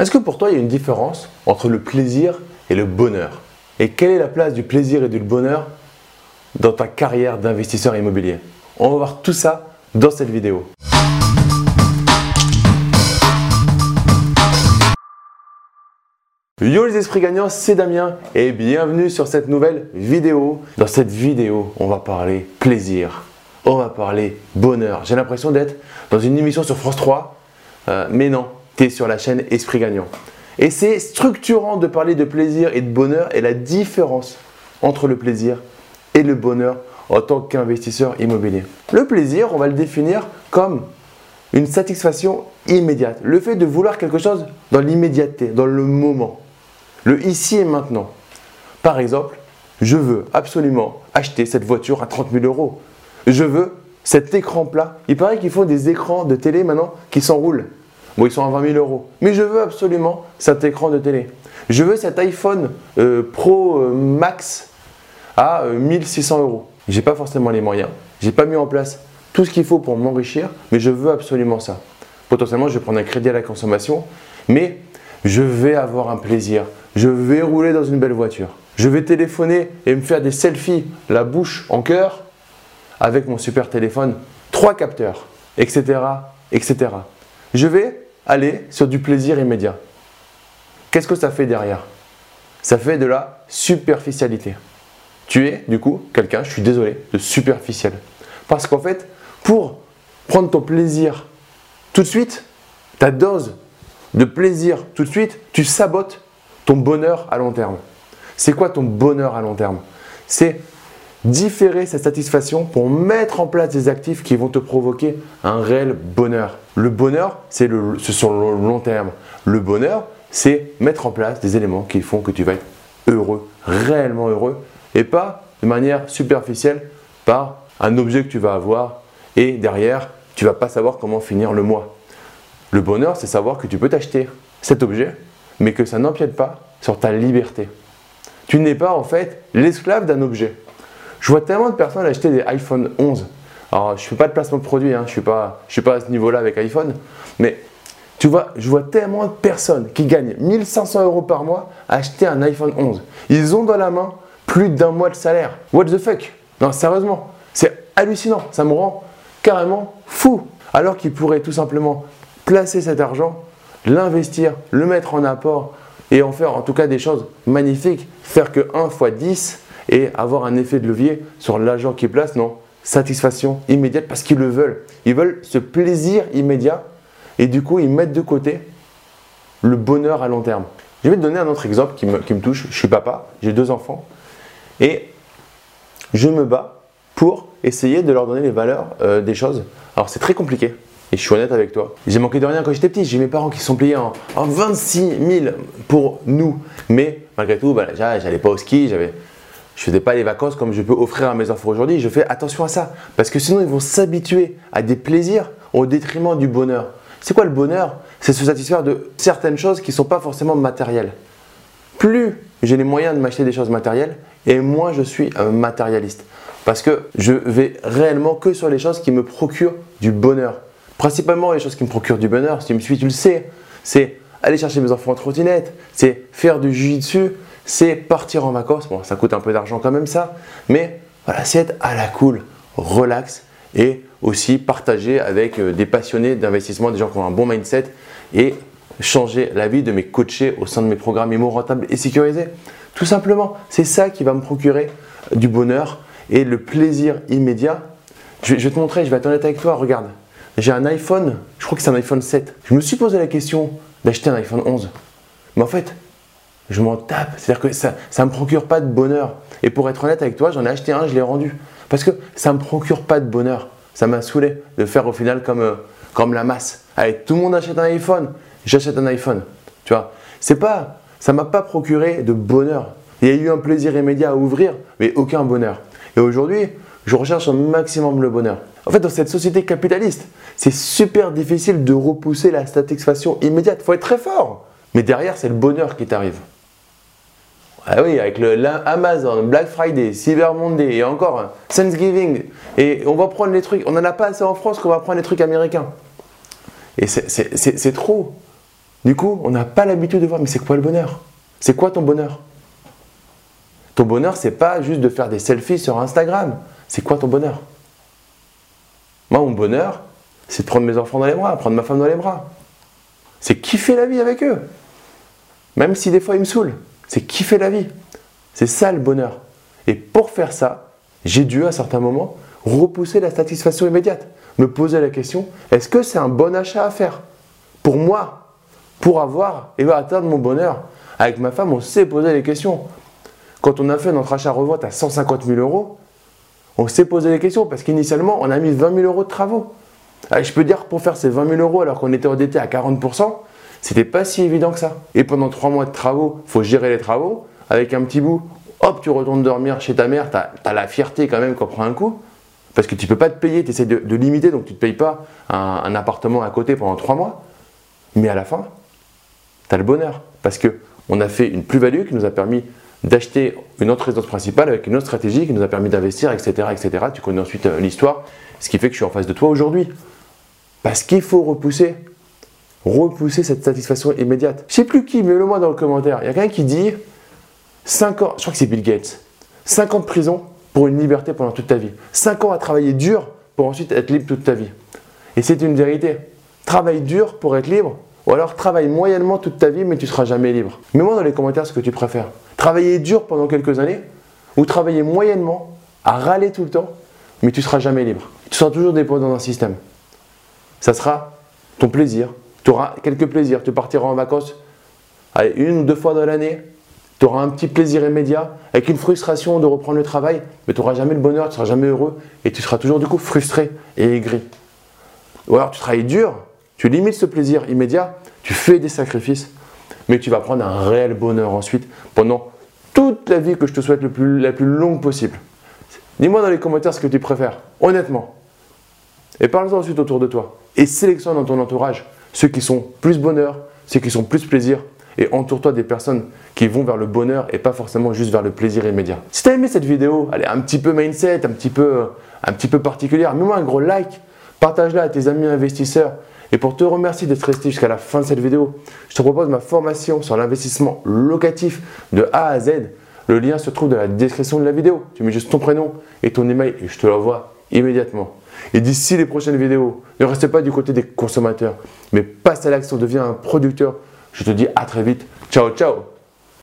Est-ce que pour toi, il y a une différence entre le plaisir et le bonheur Et quelle est la place du plaisir et du bonheur dans ta carrière d'investisseur immobilier On va voir tout ça dans cette vidéo. Yo les esprits gagnants, c'est Damien et bienvenue sur cette nouvelle vidéo. Dans cette vidéo, on va parler plaisir, on va parler bonheur. J'ai l'impression d'être dans une émission sur France 3, euh, mais non, sur la chaîne Esprit Gagnant. Et c'est structurant de parler de plaisir et de bonheur et la différence entre le plaisir et le bonheur en tant qu'investisseur immobilier. Le plaisir, on va le définir comme une satisfaction immédiate. Le fait de vouloir quelque chose dans l'immédiateté, dans le moment le ici et maintenant. Par exemple, je veux absolument acheter cette voiture à 30 000 euros. Je veux cet écran plat. Il paraît qu'ils font des écrans de télé maintenant qui s'enroulent. Bon, ils sont à 20 000 euros. Mais je veux absolument cet écran de télé. Je veux cet iPhone euh, Pro euh, Max à 1600 euh, euros. J'ai pas forcément les moyens. J'ai pas mis en place tout ce qu'il faut pour m'enrichir, mais je veux absolument ça. Potentiellement, je vais prendre un crédit à la consommation, mais je vais avoir un plaisir je vais rouler dans une belle voiture. Je vais téléphoner et me faire des selfies, la bouche en cœur, avec mon super téléphone, trois capteurs, etc., etc. Je vais aller sur du plaisir immédiat. Qu'est-ce que ça fait derrière? Ça fait de la superficialité. Tu es, du coup, quelqu'un, je suis désolé, de superficiel. Parce qu'en fait, pour prendre ton plaisir tout de suite, ta dose de plaisir tout de suite, tu sabotes ton bonheur à long terme. C'est quoi ton bonheur à long terme? C'est différer cette satisfaction pour mettre en place des actifs qui vont te provoquer un réel bonheur. Le bonheur, c'est sur le long terme. Le bonheur, c'est mettre en place des éléments qui font que tu vas être heureux, réellement heureux, et pas de manière superficielle par un objet que tu vas avoir et derrière, tu vas pas savoir comment finir le mois. Le bonheur, c'est savoir que tu peux t'acheter cet objet mais que ça n'empiète pas sur ta liberté. Tu n'es pas en fait l'esclave d'un objet. Je vois tellement de personnes acheter des iPhone 11. Alors, je ne fais pas de placement de produit, hein. je ne suis, pas, suis pas à ce niveau-là avec iPhone, mais tu vois, je vois tellement de personnes qui gagnent 1500 euros par mois acheter un iPhone 11. Ils ont dans la main plus d'un mois de salaire. What the fuck? Non, sérieusement, c'est hallucinant. Ça me rend carrément fou. Alors qu'ils pourraient tout simplement placer cet argent l'investir, le mettre en apport et en faire en tout cas des choses magnifiques, faire que 1 fois 10 et avoir un effet de levier sur l'agent qui place, non, satisfaction immédiate parce qu'ils le veulent. Ils veulent ce plaisir immédiat et du coup ils mettent de côté le bonheur à long terme. Je vais te donner un autre exemple qui me, touche. Je suis papa, j'ai deux enfants et je me bats pour essayer de leur donner les valeurs euh, des choses. Alors c'est très compliqué et je suis honnête avec toi. J'ai manqué de rien quand j'étais petit. J'ai mes parents qui sont payés en, 26 000 pour nous. Mais malgré tout, bah, j'allais pas au ski, j'avais, je faisais pas les vacances comme je peux offrir à mes enfants aujourd'hui. Je fais attention à ça. Parce que sinon, ils vont s'habituer à des plaisirs au détriment du bonheur. C'est quoi le bonheur? C'est se satisfaire de certaines choses qui ne sont pas forcément matérielles. Plus j'ai les moyens de m'acheter des choses matérielles, et moins je suis un matérialiste. Parce que je vais réellement que sur les choses qui me procurent du bonheur. Principalement, les choses qui me procurent du bonheur, si tu me suis, tu le sais, c'est aller chercher mes enfants en trottinette, c'est faire du jiu-jitsu, c'est partir en vacances. Bon, ça coûte un peu d'argent quand même ça, mais voilà, c'est être à la cool, relax et aussi partager avec euh, des passionnés d'investissement, des gens qui ont un bon mindset et changer la vie de mes coachés au sein de mes programmes IMO rentables et sécurisés. Tout simplement, c'est ça qui va me procurer du bonheur et le plaisir immédiat. Je vais te montrer, je vais être honnête avec toi, regarde j'ai un iPhone, je crois que c'est un iPhone 7. Je me suis posé la question d'acheter un iPhone 11. Mais en fait, je m'en tape. C'est-à-dire que ça ne me procure pas de bonheur. Et pour être honnête avec toi, j'en ai acheté un, je l'ai rendu. Parce que ça ne me procure pas de bonheur. Ça m'a saoulé de faire au final comme, euh, comme la masse. Allez, tout le monde achète un iPhone, j'achète un iPhone. Tu vois, c'est pas, ça m'a pas procuré de bonheur. Il y a eu un plaisir immédiat à ouvrir, mais aucun bonheur. Et aujourd'hui, je recherche un maximum le bonheur. En fait, dans cette société capitaliste, c'est super difficile de repousser la satisfaction immédiate. Il faut être très fort. Mais derrière, c'est le bonheur qui t'arrive. Ah oui, avec le, Amazon, Black Friday, Cyber Monday et encore Thanksgiving. Et on va prendre les trucs. On n'en a pas assez en France qu'on va prendre les trucs américains. Et c'est trop. Du coup, on n'a pas l'habitude de voir, mais c'est quoi le bonheur? C'est quoi ton bonheur? Ton bonheur, c'est pas juste de faire des selfies sur Instagram. C'est quoi ton bonheur? Moi, mon bonheur, c'est de prendre mes enfants dans les bras, prendre ma femme dans les bras. C'est kiffer la vie avec eux. Même si des fois ils me saoulent. C'est kiffer la vie. C'est ça le bonheur. Et pour faire ça, j'ai dû à certains moments repousser la satisfaction immédiate. Me poser la question, est-ce que c'est un bon achat à faire Pour moi, pour avoir et atteindre mon bonheur. Avec ma femme, on s'est posé les questions. Quand on a fait notre achat-revente à 150 000 euros, on s'est posé les questions parce qu'initialement, on a mis 20 000 euros de travaux. je peux dire pour faire ces 20 000 euros alors qu'on était endetté à 40%, c'était pas si évident que ça. Et pendant trois mois de travaux, faut gérer les travaux. Avec un petit bout, hop, tu retournes dormir chez ta mère, tu as, la fierté quand même qu'on prend un coup. Parce que tu peux pas te payer, tu essaies de, limiter, donc tu ne te payes pas un, appartement à côté pendant trois mois. Mais à la fin, tu as le bonheur. Parce qu'on a fait une plus-value qui nous a permis d'acheter une autre résidence principale avec une autre stratégie qui nous a permis d'investir, etc., etc. Tu connais ensuite euh, l'histoire, ce qui fait que je suis en face de toi aujourd'hui. Parce qu'il faut repousser repousser cette satisfaction immédiate. Je sais plus qui, mais le moi dans le commentaire. Il y a quelqu'un qui dit 5 ans, je crois que c'est Bill Gates, 5 ans de prison pour une liberté pendant toute ta vie. 5 ans à travailler dur pour ensuite être libre toute ta vie. Et c'est une vérité. Travaille dur pour être libre, ou alors travaille moyennement toute ta vie, mais tu seras jamais libre. Mets-moi dans les commentaires ce que tu préfères. Travailler dur pendant quelques années, ou travailler moyennement, à râler tout le temps, mais tu seras jamais libre. Tu seras toujours dépendant d'un système. Ça sera ton plaisir, tu auras quelques plaisirs. Tu partiras en vacances une ou deux fois dans l'année. Tu auras un petit plaisir immédiat avec une frustration de reprendre le travail, mais tu n'auras jamais le bonheur, tu ne seras jamais heureux et tu seras toujours du coup frustré et aigri. Ou alors tu travailles dur, tu limites ce plaisir immédiat, tu fais des sacrifices, mais tu vas prendre un réel bonheur ensuite pendant toute la vie que je te souhaite la plus longue possible. Dis-moi dans les commentaires ce que tu préfères, honnêtement. Et parle-en ensuite autour de toi. Et sélectionne dans ton entourage ceux qui sont plus bonheur, ceux qui sont plus plaisir, et entoure-toi des personnes qui vont vers le bonheur et pas forcément juste vers le plaisir immédiat. Si tu as aimé cette vidéo, elle est un petit peu mindset, un petit peu, un petit peu particulière, mets-moi un gros like, partage-la à tes amis investisseurs. Et pour te remercier d'être resté jusqu'à la fin de cette vidéo, je te propose ma formation sur l'investissement locatif de A à Z. Le lien se trouve dans la description de la vidéo. Tu mets juste ton prénom et ton email et je te l'envoie immédiatement. Et d'ici les prochaines vidéos, ne restez pas du côté des consommateurs, mais passe à l'action, deviens un producteur. Je te dis à très vite. Ciao, ciao